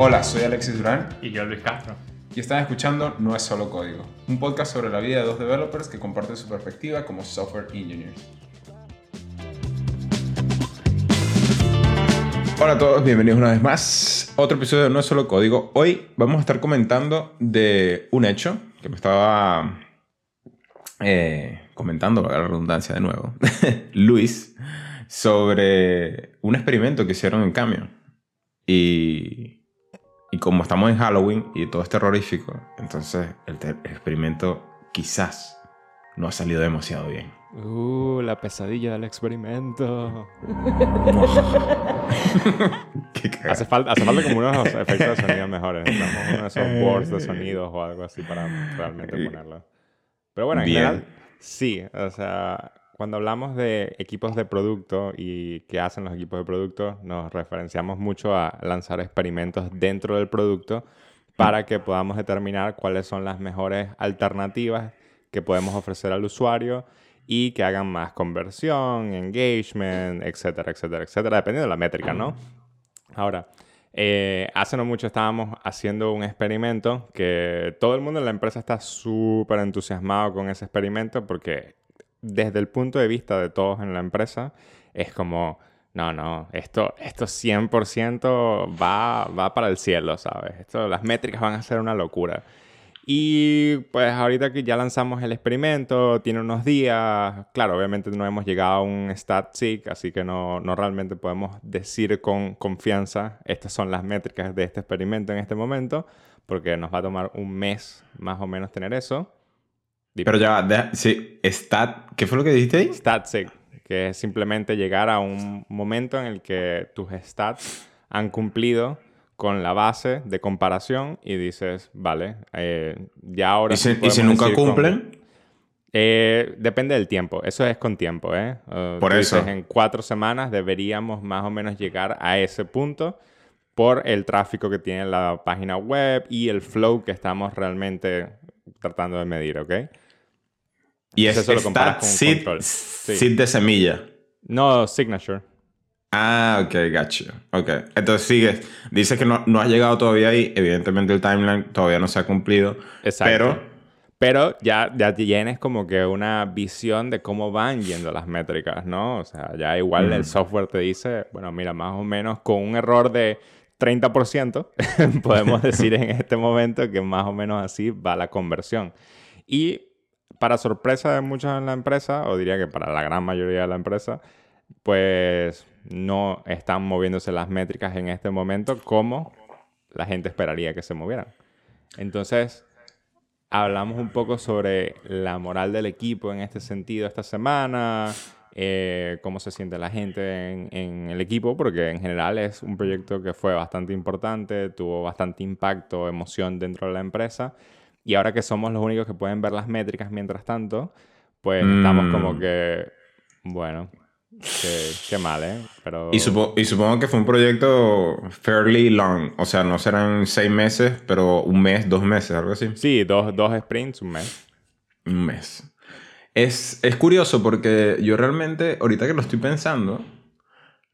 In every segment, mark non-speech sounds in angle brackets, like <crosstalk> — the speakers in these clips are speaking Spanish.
Hola, soy Alexis Durán Y yo, Luis Castro. y están escuchando No es solo código, un podcast sobre la vida de dos developers que comparten su perspectiva como software engineers. Hola a todos, bienvenidos una vez más. Otro episodio de No es solo código. Hoy vamos a estar comentando de un hecho que me estaba eh, comentando, para la redundancia de nuevo, <laughs> Luis, sobre un experimento que hicieron en Cameo. Y, y como estamos en Halloween y todo es terrorífico, entonces el, te- experimento quizás no ha salido demasiado bien. Uh, la pesadilla del experimento. <laughs> Qué. Hace falta, hace falta como unos <laughs> efectos de sonido mejores. Uno de <laughs> esos boards de sonidos o algo así para realmente ponerlo. Pero bueno, en general, sí. O sea, cuando hablamos de equipos de producto y qué hacen los equipos de producto, nos referenciamos mucho a lanzar experimentos dentro del producto para que podamos determinar cuáles son las mejores alternativas que podemos ofrecer al usuario y que hagan más conversión, engagement, etcétera, etcétera, etcétera, dependiendo de la métrica, ¿no? Ahora, eh, hace no mucho estábamos haciendo un experimento que todo el mundo en la empresa está súper entusiasmado con ese experimento porque desde el punto de vista de todos en la empresa es como, no, no, esto, esto 100% va, va para el cielo, ¿sabes? Esto, las métricas van a ser una locura. Y pues ahorita que ya lanzamos el experimento, tiene unos días, claro, obviamente no hemos llegado a un stat sig, así que no, no realmente podemos decir con confianza, estas son las métricas de este experimento en este momento, porque nos va a tomar un mes más o menos tener eso. Pero ya, va, sí, stat, ¿qué fue lo que dijiste ahí? Stat sig, que es simplemente llegar a un momento en el que tus stats han cumplido con la base de comparación y dices, vale, eh, ya ahora... ¿Y sí si, y si podemos nunca con- cumplen? Eh, depende del tiempo. Eso es con tiempo, ¿eh? Uh, Por eso. dices, en cuatro semanas deberíamos más o menos llegar a ese punto por el tráfico que tiene la página web y el flow que estamos realmente tratando de medir, ¿ok? Y es Eso lo comparas con seed, control. Sí. seed de semilla. No, signature. Ah, ok, gotcha. Ok. Entonces sigues. Dices que no, no has llegado todavía ahí. Evidentemente el timeline todavía no se ha cumplido. Exacto. Pero Pero ya, ya tienes como que una visión de cómo van yendo las métricas, ¿no? O sea, ya igual el software te dice, bueno, mira, más o menos con un error de 30%, <laughs> podemos decir en este momento que más o menos así va la conversión. Y para sorpresa de muchos en la empresa, o diría que para la gran mayoría de la empresa, pues no están moviéndose las métricas en este momento como la gente esperaría que se movieran. Entonces, hablamos un poco sobre la moral del equipo en este sentido esta semana, eh, cómo se siente la gente en, en el equipo, porque en general es un proyecto que fue bastante importante, tuvo bastante impacto, emoción dentro de la empresa, y ahora que somos los únicos que pueden ver las métricas mientras tanto, pues estamos Mm. como que, bueno, qué, qué mal, ¿eh? Pero... Y, supo- y supongo que fue un proyecto fairly long. O sea, no serán seis meses, pero un mes, dos meses, algo así. Sí, dos, dos sprints, un mes. Un mes. Es, es curioso porque yo realmente, ahorita que lo estoy pensando,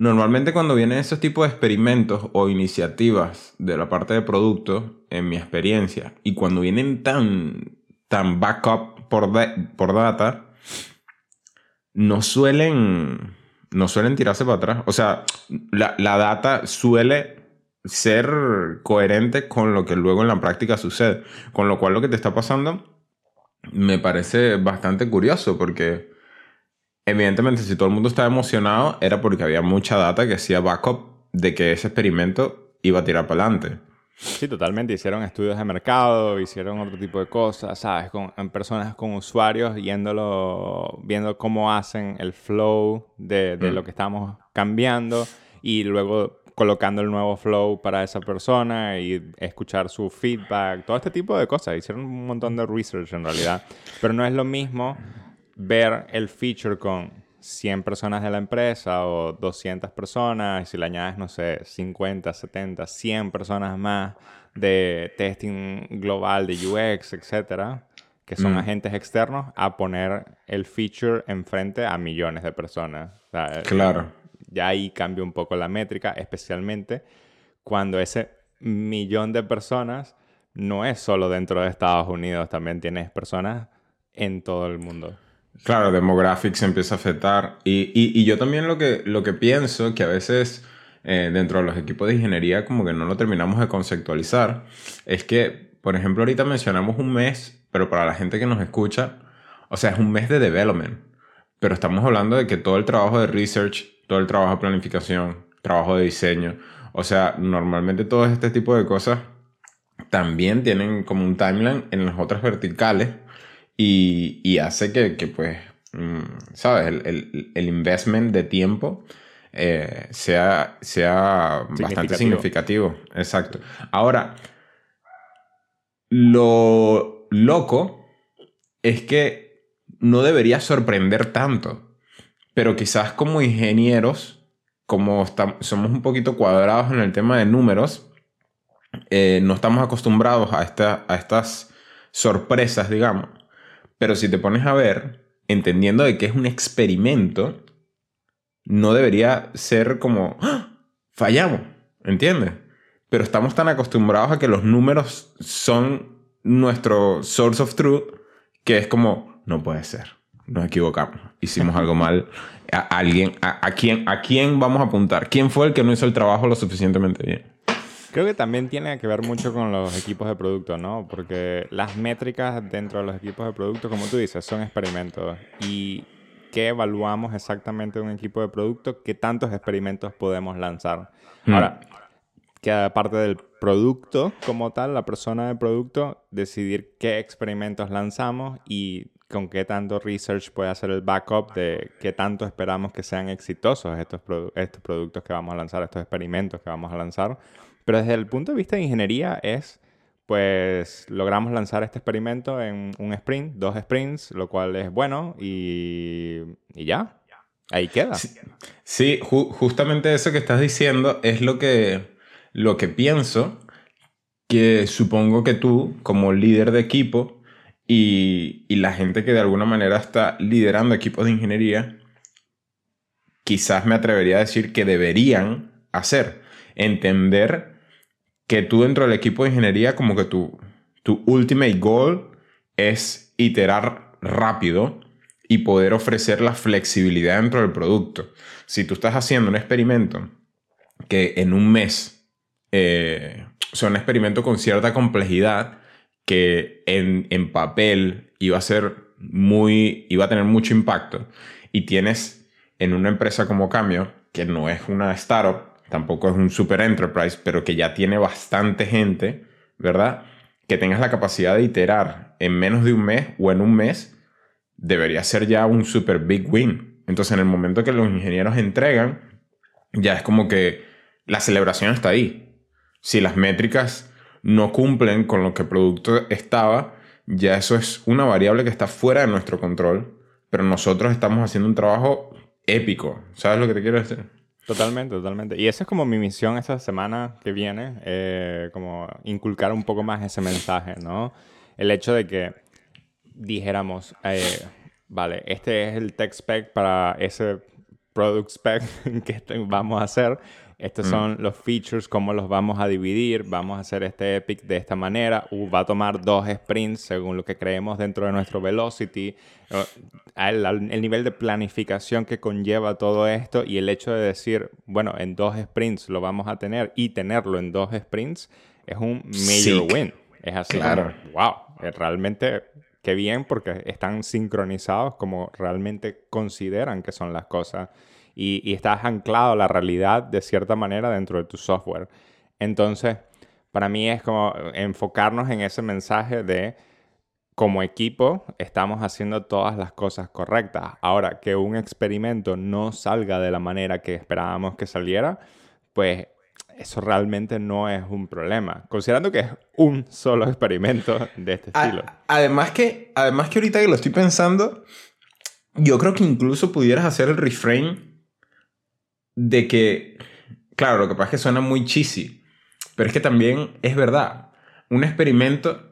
normalmente cuando vienen esos tipos de experimentos o iniciativas de la parte de producto, en mi experiencia, y cuando vienen tan, tan backup por, por data, no suelen, no suelen tirarse para atrás. O sea, la, la data suele ser coherente con lo que luego en la práctica sucede. Con lo cual lo que te está pasando me parece bastante curioso porque evidentemente si todo el mundo estaba emocionado era porque había mucha data que hacía backup de que ese experimento iba a tirar para adelante. Sí, totalmente. Hicieron estudios de mercado, hicieron otro tipo de cosas, ¿sabes? Con en personas, con usuarios, yéndolo, viendo cómo hacen el flow de, de Mm. lo que estamos cambiando y luego colocando el nuevo flow para esa persona y escuchar su feedback, todo este tipo de cosas. Hicieron un montón de research en realidad. Pero no es lo mismo ver el feature con 100 personas de la empresa o 200 personas, y si le añades, no sé, 50, 70, 100 personas más de testing global de UX, etcétera, que son Mm. agentes externos, a poner el feature enfrente a millones de personas. O sea, Claro. Ya ahí cambia un poco la métrica, especialmente cuando ese millón de personas no es solo dentro de Estados Unidos, también tienes personas en todo el mundo. Claro, demographics empieza a afectar. Y, y, yo también lo que, lo que pienso, que a veces eh, dentro de los equipos de ingeniería como que no lo terminamos de conceptualizar, es que, por ejemplo, ahorita mencionamos un mes, pero para la gente que nos escucha, o sea, es un mes de development. Pero estamos hablando de que todo el trabajo de research, todo el trabajo de planificación, trabajo de diseño, o sea, normalmente todo este tipo de cosas también tienen como un timeline en las otras verticales y, hace que, pues, mm, ¿sabes? El, investment de tiempo eh, sea, sea bastante significativo. Exacto. Ahora, lo loco es que no debería sorprender tanto, pero quizás como ingenieros, como somos un poquito cuadrados en el tema de números, eh, no estamos acostumbrados a, esta, a estas sorpresas, digamos. Pero si te pones a ver, entendiendo de que es un experimento, no debería ser como, ¡Ah! fallamos, ¿entiendes? Pero estamos tan acostumbrados a que los números son nuestro source of truth que es como, no puede ser, nos equivocamos, hicimos algo mal. A alguien, a, a, quién, ¿A quién vamos a apuntar? ¿Quién fue el que no hizo el trabajo lo suficientemente bien? Creo que también tiene que ver mucho con los equipos de producto, ¿no? Porque las métricas dentro de los equipos de producto, como tú dices, son experimentos. ¿Y qué evaluamos exactamente un equipo de producto? ¿Qué tantos experimentos podemos lanzar? Hmm. Ahora, que aparte del producto como tal, la persona del producto, decidir qué experimentos lanzamos y con qué tanto research puede hacer el backup de qué tanto esperamos que sean exitosos estos, estos productos que vamos a lanzar, estos experimentos que vamos a lanzar pero desde el punto de vista de ingeniería es, pues logramos lanzar este experimento en un sprint, dos sprints, lo cual es bueno y, y ya. Ahí queda. Sí, justamente eso que estás diciendo es lo que, lo que pienso, que supongo que tú, como líder de equipo y, y la gente que de alguna manera está liderando equipos de ingeniería, quizás me atrevería a decir que deberían hacer. Entender que tú dentro del equipo de ingeniería como que tu, tu ultimate goal es iterar rápido y poder ofrecer la flexibilidad dentro del producto. Si tú estás haciendo un experimento que en un mes, eh, un experimento con cierta complejidad que en, en papel iba a ser muy, iba a tener mucho impacto y tienes en una empresa como Cambio, que no es una startup, tampoco es un super enterprise, pero que ya tiene bastante gente, ¿verdad? Que tengas la capacidad de iterar en menos de un mes o en un mes, debería ser ya un super big win. Entonces, en el momento que los ingenieros entregan, ya es como que la celebración está ahí. Si las métricas no cumplen con lo que el producto estaba, ya eso es una variable que está fuera de nuestro control, pero nosotros estamos haciendo un trabajo épico. ¿Sabes lo que te quiero decir? Totalmente, totalmente. Y esa es como mi misión esta semana que viene, eh, como inculcar un poco más ese mensaje, ¿no? El hecho de que dijéramos, eh, vale, este es el tech spec para ese product spec <laughs> que vamos a hacer estos mm. son los features, cómo los vamos a dividir. Vamos a hacer este epic de esta manera. Uh, va a tomar dos sprints según lo que creemos dentro de nuestro velocity. El, el, nivel de planificación que conlleva todo esto y el hecho de decir, bueno, en dos sprints lo vamos a tener y tenerlo en dos sprints es un major win. Es así claro. wow, realmente qué bien porque están sincronizados como realmente consideran que son las cosas y, estás anclado a la realidad de cierta manera dentro de tu software. Entonces, para mí es como enfocarnos en ese mensaje de como equipo estamos haciendo todas las cosas correctas. Ahora, que un experimento no salga de la manera que esperábamos que saliera, pues eso realmente no es un problema, considerando que es un solo experimento de este estilo. Además que, además que ahorita que lo estoy pensando, yo creo que incluso pudieras hacer el reframe de que, claro, lo que pasa es que suena muy cheesy, pero es que también es verdad. Un experimento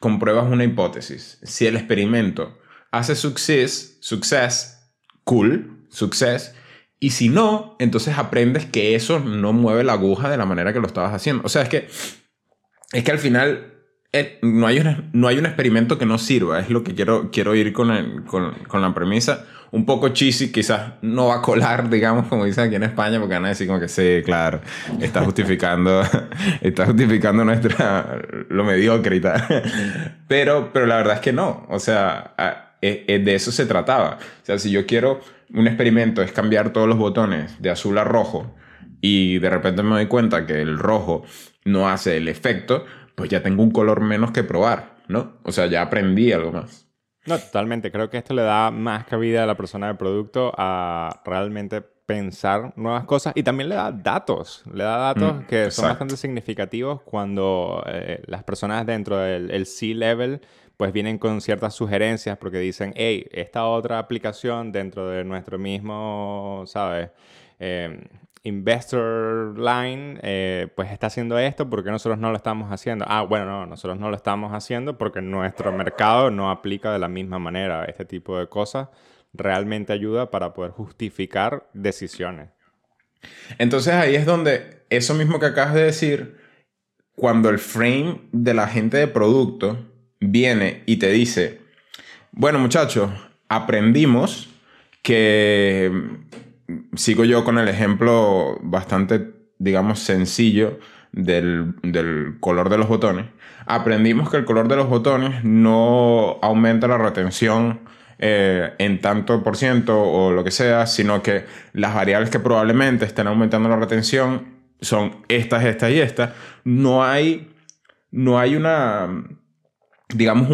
compruebas una hipótesis. Si el experimento hace success, success, cool, success, Y si no, entonces aprendes que eso no mueve la aguja de la manera que lo estabas haciendo. O sea, es que, es que al final eh, no, hay no hay un experimento que no sirva. Es lo que quiero, quiero ir con, con, con, la premisa. Un poco cheesy, quizás no va a colar, <laughs> digamos, como dicen aquí en España, porque van a decir como que sí, claro, está justificando, <laughs> está justificando nuestra, lo mediocre y tal. <laughs> Pero, pero la verdad es que no. O sea, de eso se trataba. O sea, si yo quiero un experimento es cambiar todos los botones de azul a rojo y de repente me doy cuenta que el rojo no hace el efecto, pues ya tengo un color menos que probar, ¿no? O sea, ya aprendí algo más. No, totalmente. Creo que esto le da más cabida a la persona del producto a realmente pensar nuevas cosas y también le da datos. Le da datos mm, que son bastante significativos cuando eh, las personas dentro del C-level pues vienen con ciertas sugerencias porque dicen, hey, esta otra aplicación dentro de nuestro mismo, ¿sabes? Em, investor line, eh, pues está haciendo esto porque nosotros no lo estamos haciendo. Ah, bueno, no, nosotros no lo estamos haciendo porque nuestro mercado no aplica de la misma manera. Este tipo de cosas realmente ayuda para poder justificar decisiones. Entonces ahí es donde eso mismo que acabas de decir, cuando el frame de la gente de producto viene y te dice, bueno muchachos, aprendimos que, sigo yo con el ejemplo bastante, digamos, sencillo del, color de los botones, aprendimos que el color de los botones no aumenta la retención eh, en tanto por ciento o lo que sea, sino que las variables que probablemente estén aumentando la retención son estas, estas y estas. No hay, no hay una, digamos,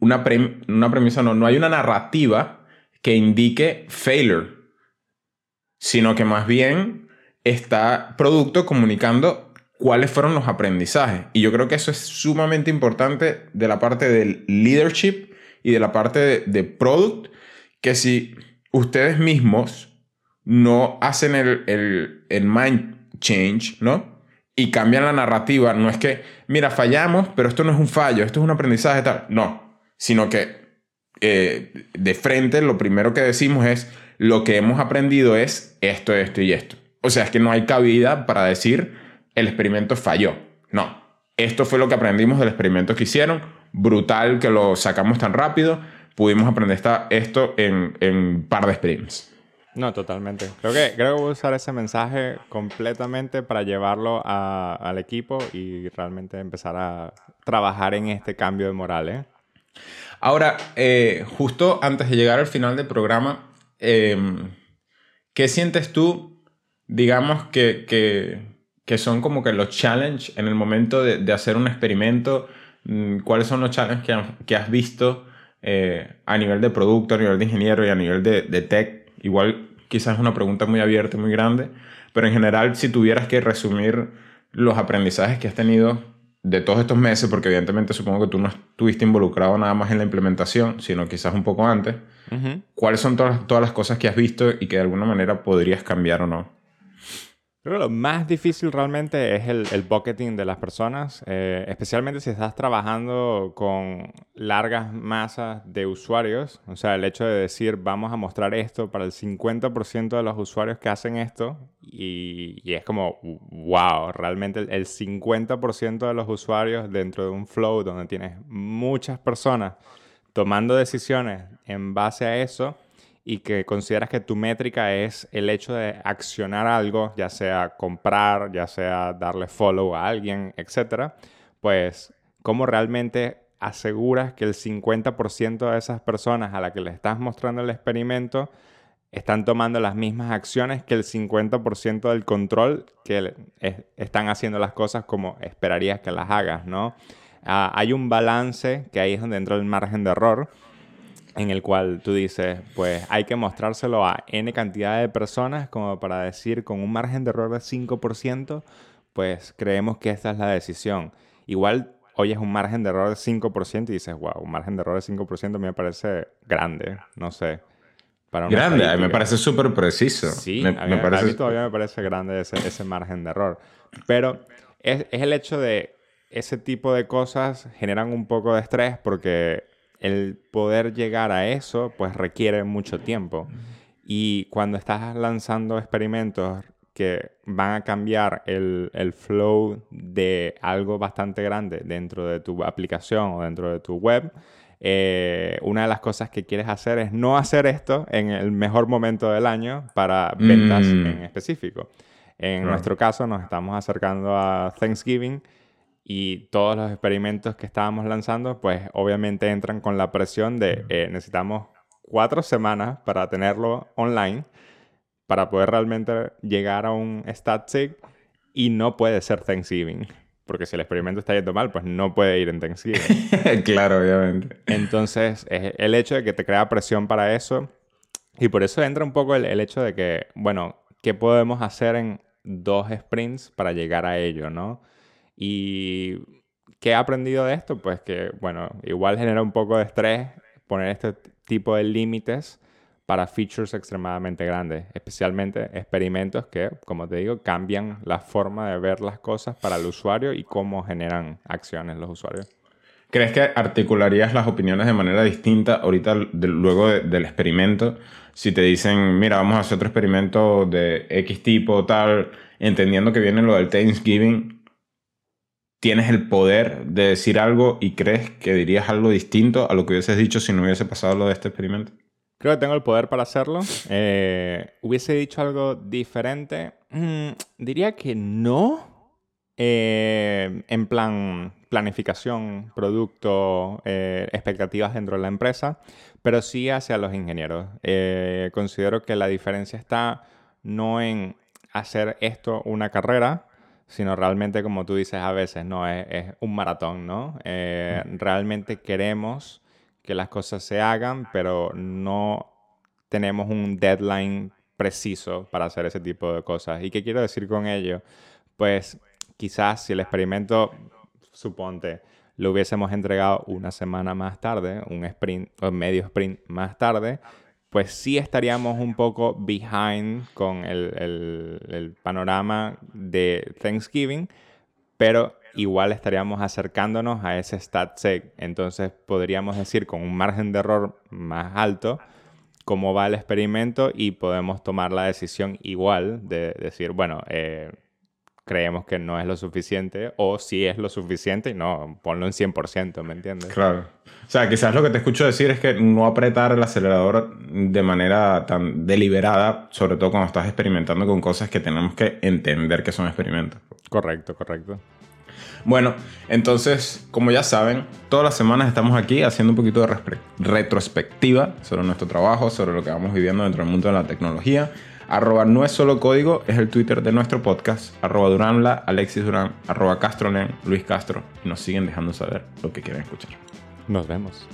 una, premisa, no, no hay una narrativa que indique failure, sino que más bien está producto comunicando cuáles fueron los aprendizajes. Y yo creo que eso es sumamente importante de la parte del leadership y de la parte de, product, que si ustedes mismos no hacen el, el, el mind change, ¿no? y cambian la narrativa. No es que, mira, fallamos, pero esto no es un fallo, esto es un aprendizaje tal. No, sino que eh, de frente lo primero que decimos es, lo que hemos aprendido es esto, esto y esto. O sea, es que no hay cabida para decir, el experimento falló. No, esto fue lo que aprendimos del experimento que hicieron. Brutal que lo sacamos tan rápido. Pudimos aprender esto en, un par de sprints. No, totalmente. Creo que, creo que voy a usar ese mensaje completamente para llevarlo al equipo y realmente empezar a trabajar en este cambio de moral. ¿eh? Ahora, eh, justo antes de llegar al final del programa, em, ¿qué sientes tú, digamos, que, que, son como que los challenges en el momento de, hacer un experimento? Mm, ¿Cuáles son los challenges que, que has visto eh, a nivel de producto, a nivel de ingeniero y a nivel de, de tech Igual quizás es una pregunta muy abierta y muy grande, pero en general si tuvieras que resumir los aprendizajes que has tenido de todos estos meses, porque evidentemente supongo que tú no estuviste involucrado nada más en la implementación, sino quizás un poco antes, ¿cuáles son todas, todas las cosas que has visto y que de alguna manera podrías cambiar o no? Creo que lo más difícil realmente es el, el bucketing de las personas, eh, especialmente si estás trabajando con largas masas de usuarios. O sea, el hecho de decir, vamos a mostrar esto para el 50% de los usuarios que hacen esto, y, y es como, wow, realmente el, el 50% de los usuarios dentro de un flow donde tienes muchas personas tomando decisiones en base a eso y que consideras que tu métrica es el hecho de accionar algo, ya sea comprar, ya sea darle follow a alguien, etc., pues cómo realmente aseguras que el 50% de esas personas a las que le estás mostrando el experimento están tomando las mismas acciones que el 50% del control que están haciendo las cosas como esperarías que las hagas, ¿no? Ah, hay un balance que ahí es donde entra el margen de error en el cual tú dices, pues hay que mostrárselo a N cantidad de personas como para decir con un margen de error de 5%, pues creemos que esta es la decisión. Igual hoy es un margen de error de 5% y dices, wow, un margen de error de 5% me parece grande, no sé. Para grande, me parece súper preciso. Sí, a, mí, todavía me parece grande ese, ese margen de error. Pero es, es el hecho de ese tipo de cosas generan un poco de estrés porque el poder llegar a eso, pues requiere mucho tiempo. Y cuando estás lanzando experimentos que van a cambiar el, el, flow de algo bastante grande dentro de tu aplicación o dentro de tu web, eh, una de las cosas que quieres hacer es no hacer esto en el mejor momento del año para ventas mm. en específico. En nuestro caso nos estamos acercando a Thanksgiving y todos los experimentos que estábamos lanzando, pues obviamente entran con la presión de eh, necesitamos cuatro semanas para tenerlo online para poder realmente llegar a un stat y no puede ser Thanksgiving. Porque si el experimento está yendo mal, pues no puede ir en Thanksgiving. <laughs> claro, obviamente. Entonces, el hecho de que te crea presión para eso. Y por eso entra un poco el, el hecho de que, bueno, ¿qué podemos hacer en dos sprints para llegar a ello, no? Y ¿qué he aprendido de esto? Pues que, bueno, igual genera un poco de estrés poner este tipo de límites para features extremadamente grandes, especialmente experimentos que, como te digo, cambian la forma de ver las cosas para el usuario y cómo generan acciones los usuarios. ¿Crees que articularías las opiniones de manera distinta ahorita luego del experimento? Si te dicen, mira, vamos a hacer otro experimento de X tipo, tal, entendiendo que viene lo del Thanksgiving, ¿tienes el poder de decir algo y crees que dirías algo distinto a lo que hubieses dicho si no hubiese pasado lo de este experimento? Creo que tengo el poder para hacerlo. Eh, ¿Hubiese dicho algo diferente? Mm, diría que no. Eh, en plan, planificación, producto, eh, expectativas dentro de la empresa, pero sí hacia los ingenieros. considero que la diferencia está no en hacer esto una carrera, sino realmente, como tú dices a veces, no es, es un maratón, ¿no? realmente queremos que las cosas se hagan, pero no tenemos un deadline preciso para hacer ese tipo de cosas. ¿Y qué quiero decir con ello? Pues quizás si el experimento, suponte, lo hubiésemos entregado una semana más tarde, un sprint o medio sprint más tarde, pues sí estaríamos un poco behind con el, el, panorama de Thanksgiving, pero igual estaríamos acercándonos a ese stat-seg. Entonces podríamos decir con un margen de error más alto cómo va el experimento y podemos tomar la decisión igual de decir, bueno, eh, creemos que no es lo suficiente o si es lo suficiente y no, ponlo en 100%, ¿me entiendes? Claro. O sea, quizás lo que te escucho decir es que no apretar el acelerador de manera tan deliberada, sobre todo cuando estás experimentando con cosas que tenemos que entender que son experimentos. Correcto, correcto. Bueno, entonces, como ya saben, todas las semanas estamos aquí haciendo un poquito de retrospectiva sobre nuestro trabajo, sobre lo que vamos viviendo dentro del mundo de la tecnología. Arroba no es solo código, es el Twitter de nuestro podcast. Arroba Duranla, Alexis Durán, arroba Castronen, Luis Castro. Y nos siguen dejando saber lo que quieren escuchar. Nos vemos.